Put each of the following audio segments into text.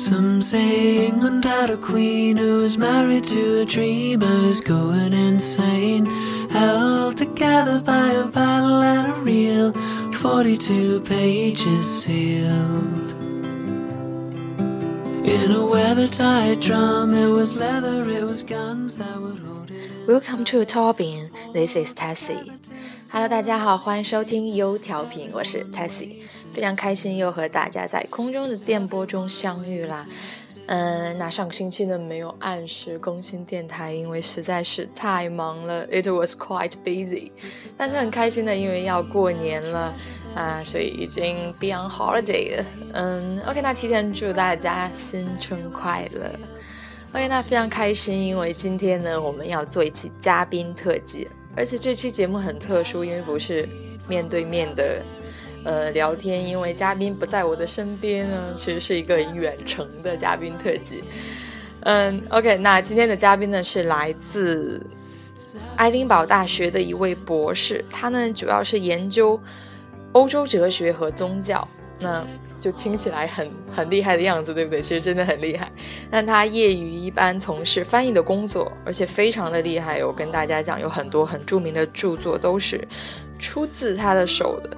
Some say England had a queen who was married to a dreamer who's going insane. Held together by a battle and a real 42 pages sealed. In a weather-tight drum, it was leather, it was guns that would hold it. Welcome to Tobin. This is Tessie. Hello，大家好，欢迎收听优调频，我是 Tessie，非常开心又和大家在空中的电波中相遇啦。嗯，那上个星期呢没有按时更新电台，因为实在是太忙了，it was quite busy。但是很开心的，因为要过年了啊，所以已经 be on holiday 了。嗯，OK，那提前祝大家新春快乐。OK，那非常开心，因为今天呢我们要做一期嘉宾特辑。而且这期节目很特殊，因为不是面对面的，呃，聊天，因为嘉宾不在我的身边呢，其实是一个远程的嘉宾特辑。嗯，OK，那今天的嘉宾呢是来自爱丁堡大学的一位博士，他呢主要是研究欧洲哲学和宗教。那就听起来很很厉害的样子，对不对？其实真的很厉害。那他业余一般从事翻译的工作，而且非常的厉害。我跟大家讲，有很多很著名的著作都是出自他的手的。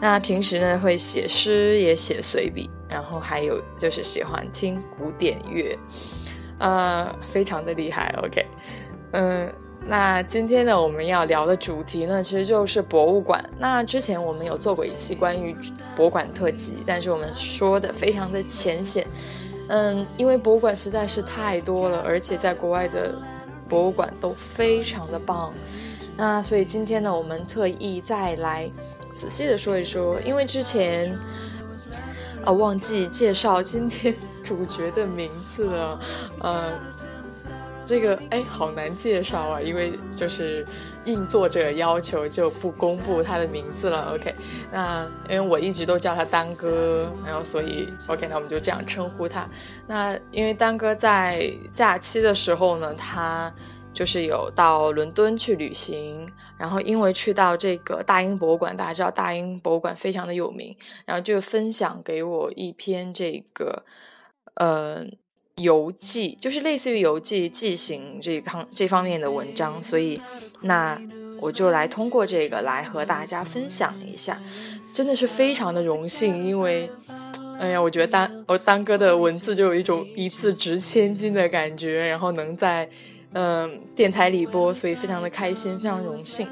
那平时呢会写诗，也写随笔，然后还有就是喜欢听古典乐，呃，非常的厉害。OK，嗯。那今天呢，我们要聊的主题呢，其实就是博物馆。那之前我们有做过一期关于博物馆特辑，但是我们说的非常的浅显。嗯，因为博物馆实在是太多了，而且在国外的博物馆都非常的棒。那所以今天呢，我们特意再来仔细的说一说，因为之前啊忘记介绍今天 主角的名字了，呃。这个哎，好难介绍啊，因为就是应作者要求就不公布他的名字了。OK，那因为我一直都叫他丹哥，然后所以 OK，那我们就这样称呼他。那因为丹哥在假期的时候呢，他就是有到伦敦去旅行，然后因为去到这个大英博物馆，大家知道大英博物馆非常的有名，然后就分享给我一篇这个，呃。游记就是类似于游记记行这方这方面的文章，所以那我就来通过这个来和大家分享一下，真的是非常的荣幸，因为，哎呀，我觉得丹我丹哥的文字就有一种一字值千金的感觉，然后能在嗯电台里播，所以非常的开心，非常荣幸。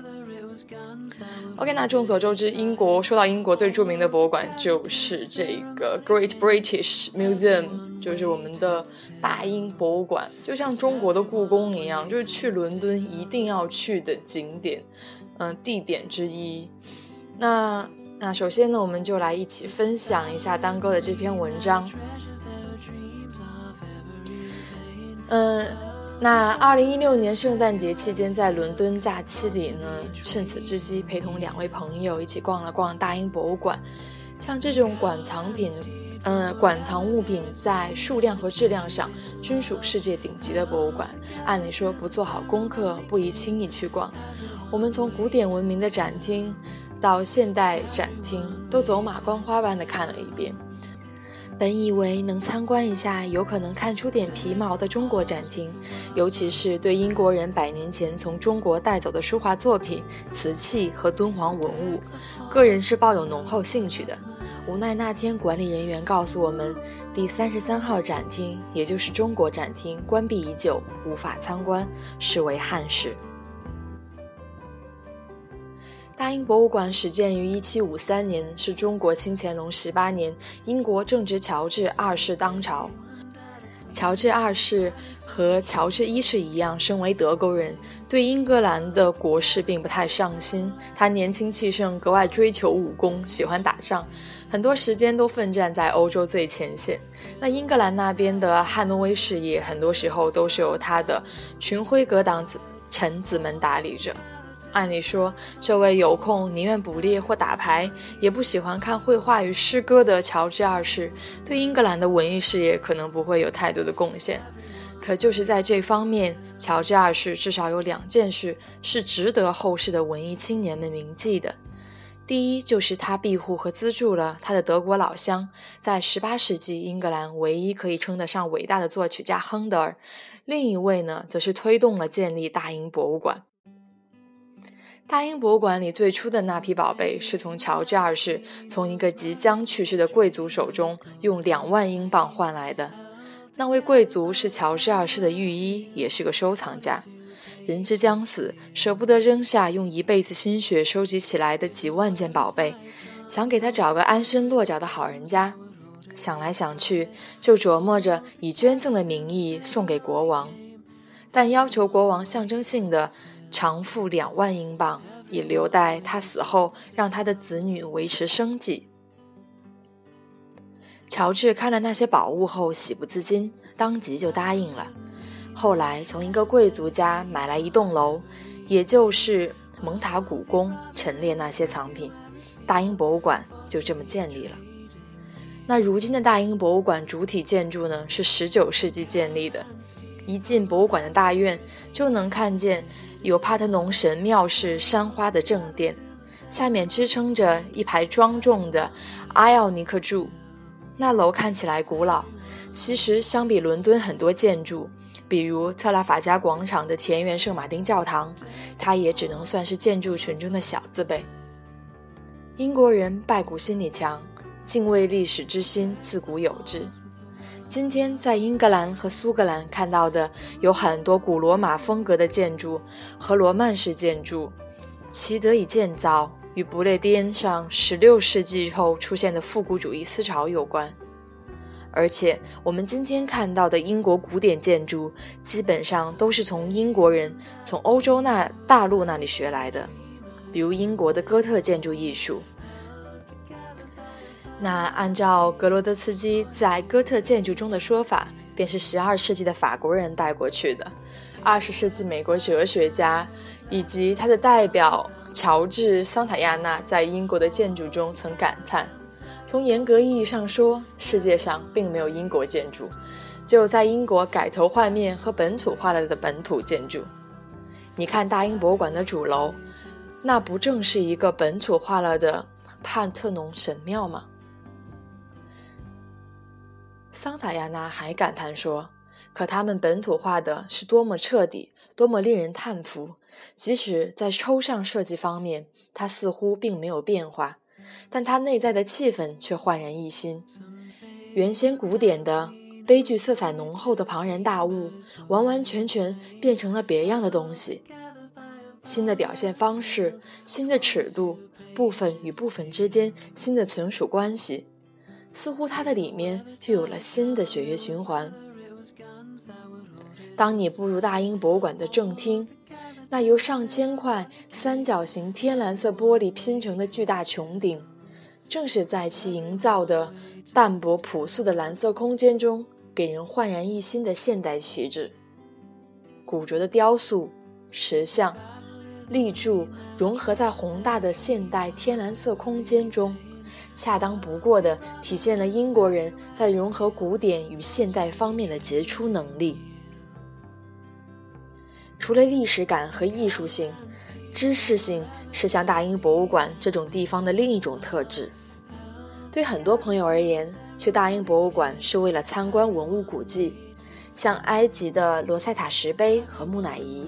OK，那众所周知，英国说到英国最著名的博物馆就是这个 Great British Museum，就是我们的大英博物馆，就像中国的故宫一样，就是去伦敦一定要去的景点，嗯，地点之一。那那首先呢，我们就来一起分享一下当哥的这篇文章，嗯。那二零一六年圣诞节期间，在伦敦假期里呢，趁此之机陪同两位朋友一起逛了逛大英博物馆。像这种馆藏品，嗯，馆藏物品在数量和质量上均属世界顶级的博物馆，按理说不做好功课不宜轻易去逛。我们从古典文明的展厅到现代展厅，都走马观花般的看了一遍。本以为能参观一下有可能看出点皮毛的中国展厅，尤其是对英国人百年前从中国带走的书画作品、瓷器和敦煌文物，个人是抱有浓厚兴趣的。无奈那天管理人员告诉我们，第三十三号展厅，也就是中国展厅关闭已久，无法参观，视为憾事。大英博物馆始建于1753年，是中国清乾隆十八年，英国正值乔治二世当朝。乔治二世和乔治一世一样，身为德国人，对英格兰的国事并不太上心。他年轻气盛，格外追求武功，喜欢打仗，很多时间都奋战在欧洲最前线。那英格兰那边的汉诺威事业，很多时候都是由他的群辉格党子臣子们打理着。按理说，这位有空宁愿捕猎或打牌，也不喜欢看绘画与诗歌的乔治二世，对英格兰的文艺事业可能不会有太多的贡献。可就是在这方面，乔治二世至少有两件事是值得后世的文艺青年们铭记的：第一，就是他庇护和资助了他的德国老乡，在18世纪英格兰唯一可以称得上伟大的作曲家亨德尔；另一位呢，则是推动了建立大英博物馆。大英博物馆里最初的那批宝贝，是从乔治二世从一个即将去世的贵族手中用两万英镑换来的。那位贵族是乔治二世的御医，也是个收藏家。人之将死，舍不得扔下用一辈子心血收集起来的几万件宝贝，想给他找个安身落脚的好人家。想来想去，就琢磨着以捐赠的名义送给国王，但要求国王象征性的偿付两万英镑，以留待他死后让他的子女维持生计。乔治看了那些宝物后，喜不自禁，当即就答应了。后来从一个贵族家买来一栋楼，也就是蒙塔古宫，陈列那些藏品，大英博物馆就这么建立了。那如今的大英博物馆主体建筑呢，是19世纪建立的。一进博物馆的大院，就能看见有帕特农神庙式山花的正殿，下面支撑着一排庄重的阿奥尼克柱。那楼看起来古老，其实相比伦敦很多建筑。比如特拉法加广场的田园圣马丁教堂，它也只能算是建筑群中的小字辈。英国人拜古心理强，敬畏历史之心自古有之。今天在英格兰和苏格兰看到的有很多古罗马风格的建筑和罗曼式建筑，其得以建造与不列颠上16世纪后出现的复古主义思潮有关。而且，我们今天看到的英国古典建筑，基本上都是从英国人从欧洲那大陆那里学来的，比如英国的哥特建筑艺术。那按照格罗德茨基在哥特建筑中的说法，便是12世纪的法国人带过去的。20世纪美国哲学家以及他的代表乔治·桑塔亚纳在英国的建筑中曾感叹。从严格意义上说，世界上并没有英国建筑，只有在英国改头换面和本土化了的本土建筑。你看大英博物馆的主楼，那不正是一个本土化了的帕特农神庙吗？桑塔亚纳还感叹说：“可他们本土化的是多么彻底，多么令人叹服！即使在抽象设计方面，它似乎并没有变化。”但它内在的气氛却焕然一新，原先古典的、悲剧色彩浓厚的庞然大物，完完全全变成了别样的东西。新的表现方式，新的尺度，部分与部分之间新的存属关系，似乎它的里面就有了新的血液循环。当你步入大英博物馆的正厅。那由上千块三角形天蓝色玻璃拼成的巨大穹顶，正是在其营造的淡薄朴素的蓝色空间中，给人焕然一新的现代气质。古拙的雕塑、石像、立柱融合在宏大的现代天蓝色空间中，恰当不过的体现了英国人在融合古典与现代方面的杰出能力。除了历史感和艺术性，知识性是像大英博物馆这种地方的另一种特质。对很多朋友而言，去大英博物馆是为了参观文物古迹，像埃及的罗塞塔石碑和木乃伊，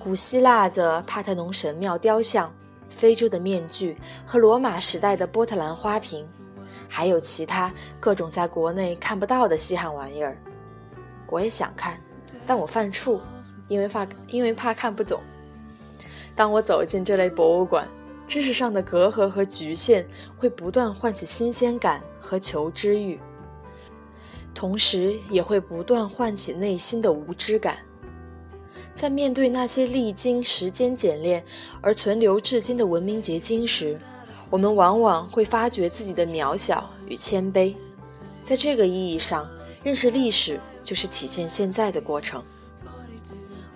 古希腊的帕特农神庙雕像，非洲的面具和罗马时代的波特兰花瓶，还有其他各种在国内看不到的稀罕玩意儿。我也想看，但我犯怵。因为怕，因为怕看不懂。当我走进这类博物馆，知识上的隔阂和局限会不断唤起新鲜感和求知欲，同时也会不断唤起内心的无知感。在面对那些历经时间检炼而存留至今的文明结晶时，我们往往会发觉自己的渺小与谦卑。在这个意义上，认识历史就是体现现在的过程。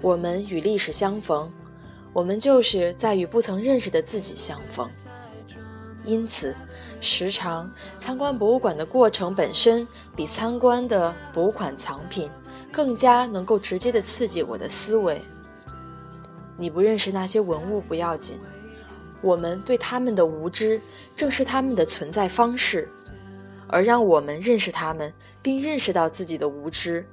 我们与历史相逢，我们就是在与不曾认识的自己相逢。因此，时常参观博物馆的过程本身，比参观的博物馆藏品更加能够直接的刺激我的思维。你不认识那些文物不要紧，我们对他们的无知正是他们的存在方式，而让我们认识他们并认识到自己的无知，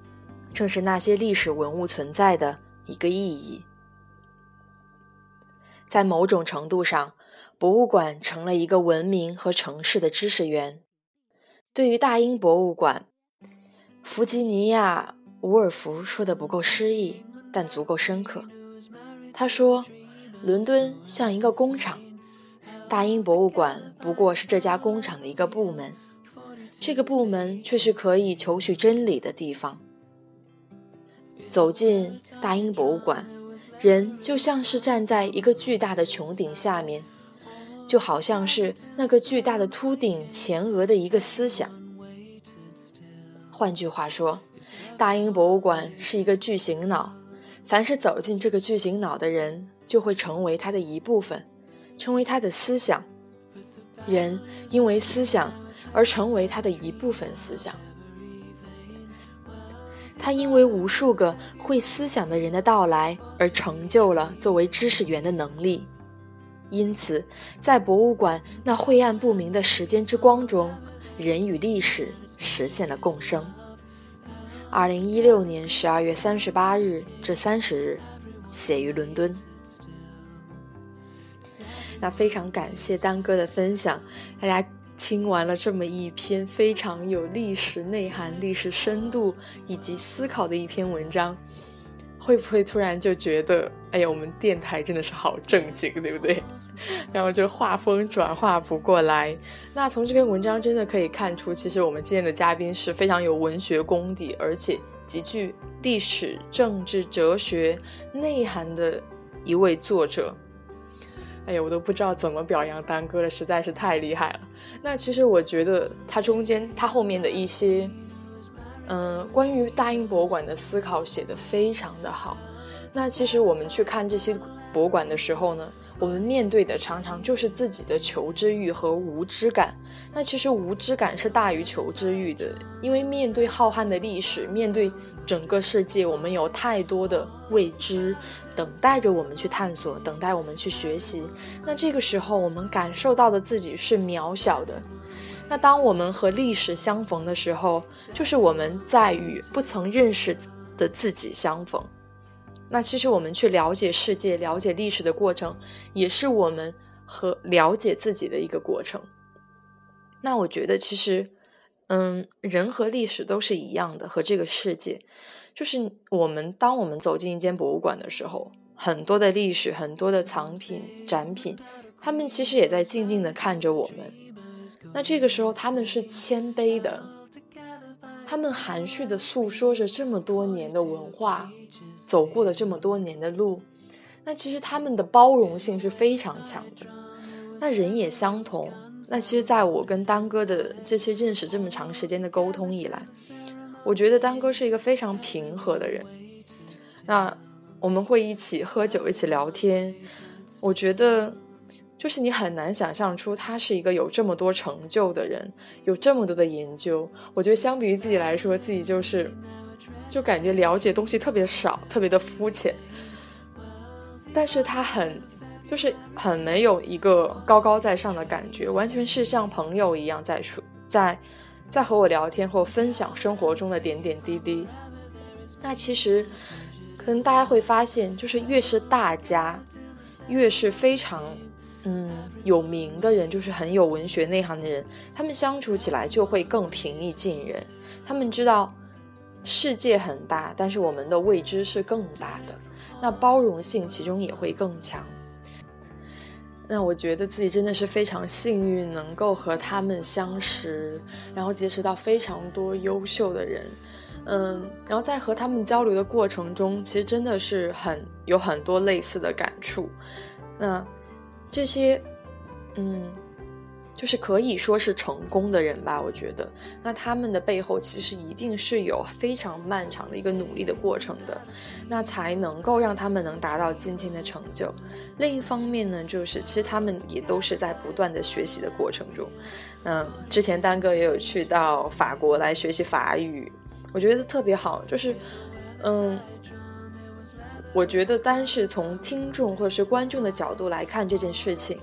正是那些历史文物存在的一个意义。在某种程度上，博物馆成了一个文明和城市的知识源。对于大英博物馆，弗吉尼亚·伍尔夫说的不够诗意，但足够深刻。他说：“伦敦像一个工厂，大英博物馆不过是这家工厂的一个部门，这个部门却是可以求取真理的地方。走进大英博物馆。”人就像是站在一个巨大的穹顶下面，就好像是那个巨大的秃顶前额的一个思想。换句话说，大英博物馆是一个巨型脑，凡是走进这个巨型脑的人，就会成为它的一部分，成为他的思想。人因为思想而成为他的一部分思想。他因为无数个会思想的人的到来而成就了作为知识源的能力，因此，在博物馆那晦暗不明的时间之光中，人与历史实现了共生。二零一六年十二月三十八日至三十日，写于伦敦。那非常感谢丹哥的分享，大家。听完了这么一篇非常有历史内涵、历史深度以及思考的一篇文章，会不会突然就觉得，哎呀，我们电台真的是好正经，对不对？然后就画风转化不过来。那从这篇文章真的可以看出，其实我们今天的嘉宾是非常有文学功底，而且极具历史、政治、哲学内涵的一位作者。哎呀，我都不知道怎么表扬丹哥了，实在是太厉害了。那其实我觉得他中间他后面的一些，嗯，关于大英博物馆的思考写得非常的好。那其实我们去看这些博物馆的时候呢，我们面对的常常就是自己的求知欲和无知感。那其实无知感是大于求知欲的，因为面对浩瀚的历史，面对整个世界，我们有太多的未知。等待着我们去探索，等待我们去学习。那这个时候，我们感受到的自己是渺小的。那当我们和历史相逢的时候，就是我们在与不曾认识的自己相逢。那其实我们去了解世界、了解历史的过程，也是我们和了解自己的一个过程。那我觉得，其实，嗯，人和历史都是一样的，和这个世界。就是我们，当我们走进一间博物馆的时候，很多的历史、很多的藏品、展品，他们其实也在静静的看着我们。那这个时候，他们是谦卑的，他们含蓄的诉说着这么多年的文化，走过了这么多年的路。那其实他们的包容性是非常强的。那人也相同。那其实，在我跟丹哥的这些认识这么长时间的沟通以来。我觉得丹哥是一个非常平和的人，那我们会一起喝酒，一起聊天。我觉得，就是你很难想象出他是一个有这么多成就的人，有这么多的研究。我觉得相比于自己来说，自己就是，就感觉了解东西特别少，特别的肤浅。但是他很，就是很没有一个高高在上的感觉，完全是像朋友一样在说，在。在和我聊天或分享生活中的点点滴滴，那其实可能大家会发现，就是越是大家，越是非常嗯有名的人，就是很有文学内涵的人，他们相处起来就会更平易近人。他们知道世界很大，但是我们的未知是更大的，那包容性其中也会更强。那我觉得自己真的是非常幸运，能够和他们相识，然后结识到非常多优秀的人，嗯，然后在和他们交流的过程中，其实真的是很有很多类似的感触。那这些，嗯。就是可以说是成功的人吧，我觉得，那他们的背后其实一定是有非常漫长的一个努力的过程的，那才能够让他们能达到今天的成就。另一方面呢，就是其实他们也都是在不断的学习的过程中。嗯，之前丹哥也有去到法国来学习法语，我觉得特别好，就是，嗯。我觉得单是从听众或者是观众的角度来看这件事情，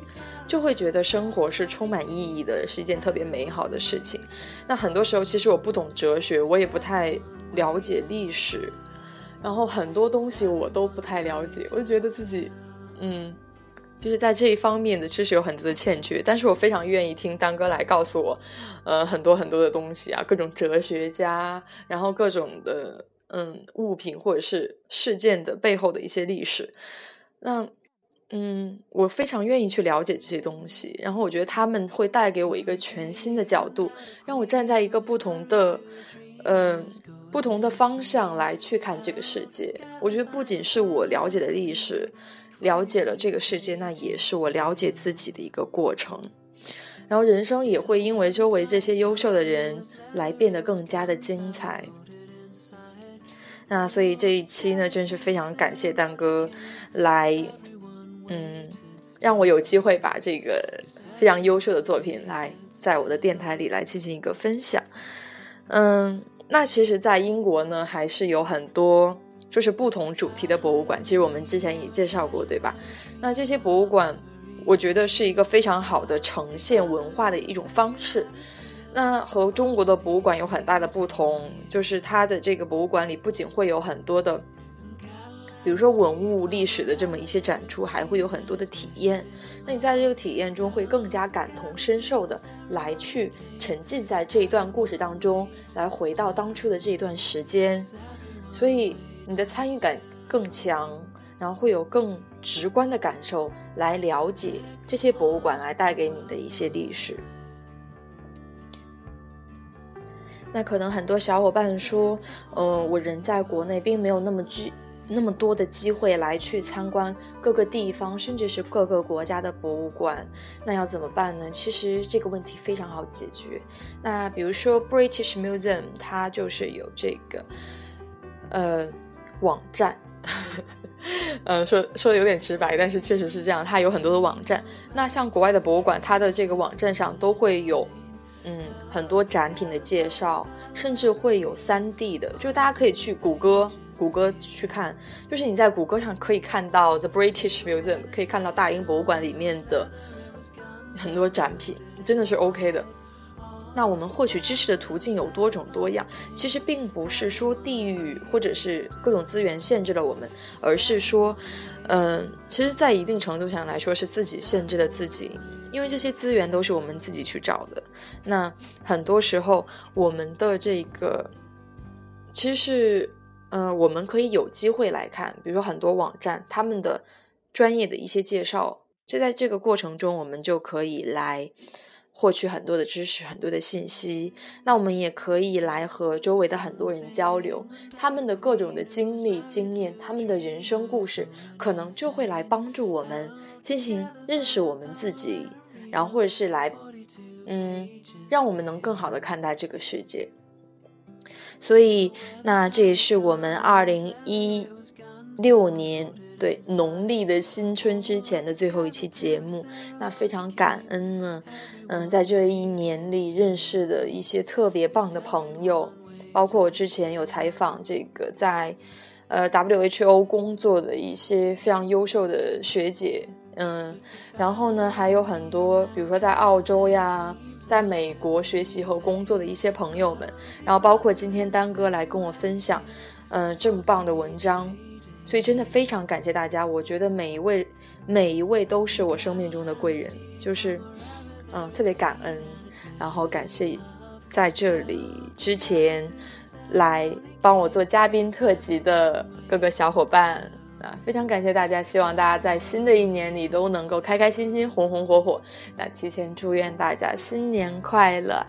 就会觉得生活是充满意义的，是一件特别美好的事情。那很多时候，其实我不懂哲学，我也不太了解历史，然后很多东西我都不太了解，我就觉得自己，嗯，就是在这一方面的知识有很多的欠缺。但是我非常愿意听丹哥来告诉我，呃，很多很多的东西啊，各种哲学家，然后各种的。嗯，物品或者是事件的背后的一些历史，那嗯，我非常愿意去了解这些东西。然后我觉得他们会带给我一个全新的角度，让我站在一个不同的嗯不同的方向来去看这个世界。我觉得不仅是我了解了历史，了解了这个世界，那也是我了解自己的一个过程。然后人生也会因为周围这些优秀的人来变得更加的精彩。那所以这一期呢，真是非常感谢丹哥来，嗯，让我有机会把这个非常优秀的作品来在我的电台里来进行一个分享。嗯，那其实，在英国呢，还是有很多就是不同主题的博物馆。其实我们之前也介绍过，对吧？那这些博物馆，我觉得是一个非常好的呈现文化的一种方式。那和中国的博物馆有很大的不同，就是它的这个博物馆里不仅会有很多的，比如说文物历史的这么一些展出，还会有很多的体验。那你在这个体验中会更加感同身受的来去沉浸在这一段故事当中，来回到当初的这一段时间，所以你的参与感更强，然后会有更直观的感受来了解这些博物馆来带给你的一些历史。那可能很多小伙伴说，嗯，我人在国内，并没有那么机那么多的机会来去参观各个地方，甚至是各个国家的博物馆。那要怎么办呢？其实这个问题非常好解决。那比如说 British Museum，它就是有这个呃网站，嗯，说说的有点直白，但是确实是这样，它有很多的网站。那像国外的博物馆，它的这个网站上都会有。嗯，很多展品的介绍，甚至会有三 D 的，就是大家可以去谷歌，谷歌去看，就是你在谷歌上可以看到 The British Museum，可以看到大英博物馆里面的很多展品，真的是 OK 的。那我们获取知识的途径有多种多样，其实并不是说地域或者是各种资源限制了我们，而是说，嗯，其实，在一定程度上来说，是自己限制了自己，因为这些资源都是我们自己去找的。那很多时候，我们的这个，其实是，呃，我们可以有机会来看，比如说很多网站他们的专业的一些介绍，就在这个过程中，我们就可以来。获取很多的知识，很多的信息。那我们也可以来和周围的很多人交流，他们的各种的经历、经验，他们的人生故事，可能就会来帮助我们进行认识我们自己，然后或者是来，嗯，让我们能更好的看待这个世界。所以，那这也是我们二零一六年。对农历的新春之前的最后一期节目，那非常感恩呢。嗯，在这一年里认识的一些特别棒的朋友，包括我之前有采访这个在呃 WHO 工作的一些非常优秀的学姐，嗯，然后呢还有很多，比如说在澳洲呀，在美国学习和工作的一些朋友们，然后包括今天丹哥来跟我分享，嗯，这么棒的文章。所以真的非常感谢大家，我觉得每一位每一位都是我生命中的贵人，就是，嗯，特别感恩，然后感谢在这里之前来帮我做嘉宾特辑的各个小伙伴啊，非常感谢大家，希望大家在新的一年里都能够开开心心、红红火火。那提前祝愿大家新年快乐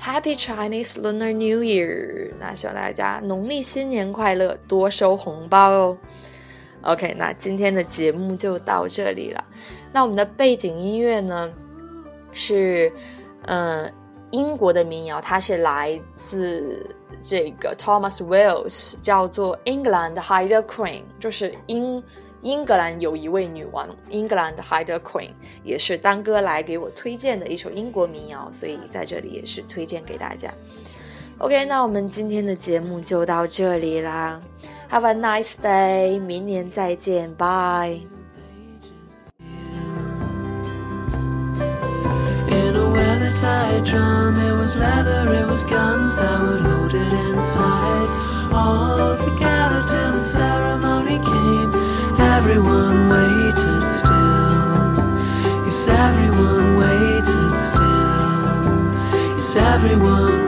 ，Happy Chinese Lunar New Year！那希望大家农历新年快乐，多收红包哦。OK，那今天的节目就到这里了。那我们的背景音乐呢，是嗯英国的民谣，它是来自这个 Thomas Wells，叫做 England Hide a Queen，就是英英格兰有一位女王，England Hide a Queen，也是丹哥来给我推荐的一首英国民谣，所以在这里也是推荐给大家。OK，那我们今天的节目就到这里啦。Have a nice day，明年再见，Bye drum, it was leather, it was guns that would hold it inside. All together till the ceremony came. Everyone waited still. Yes, everyone waited still. Yes, everyone.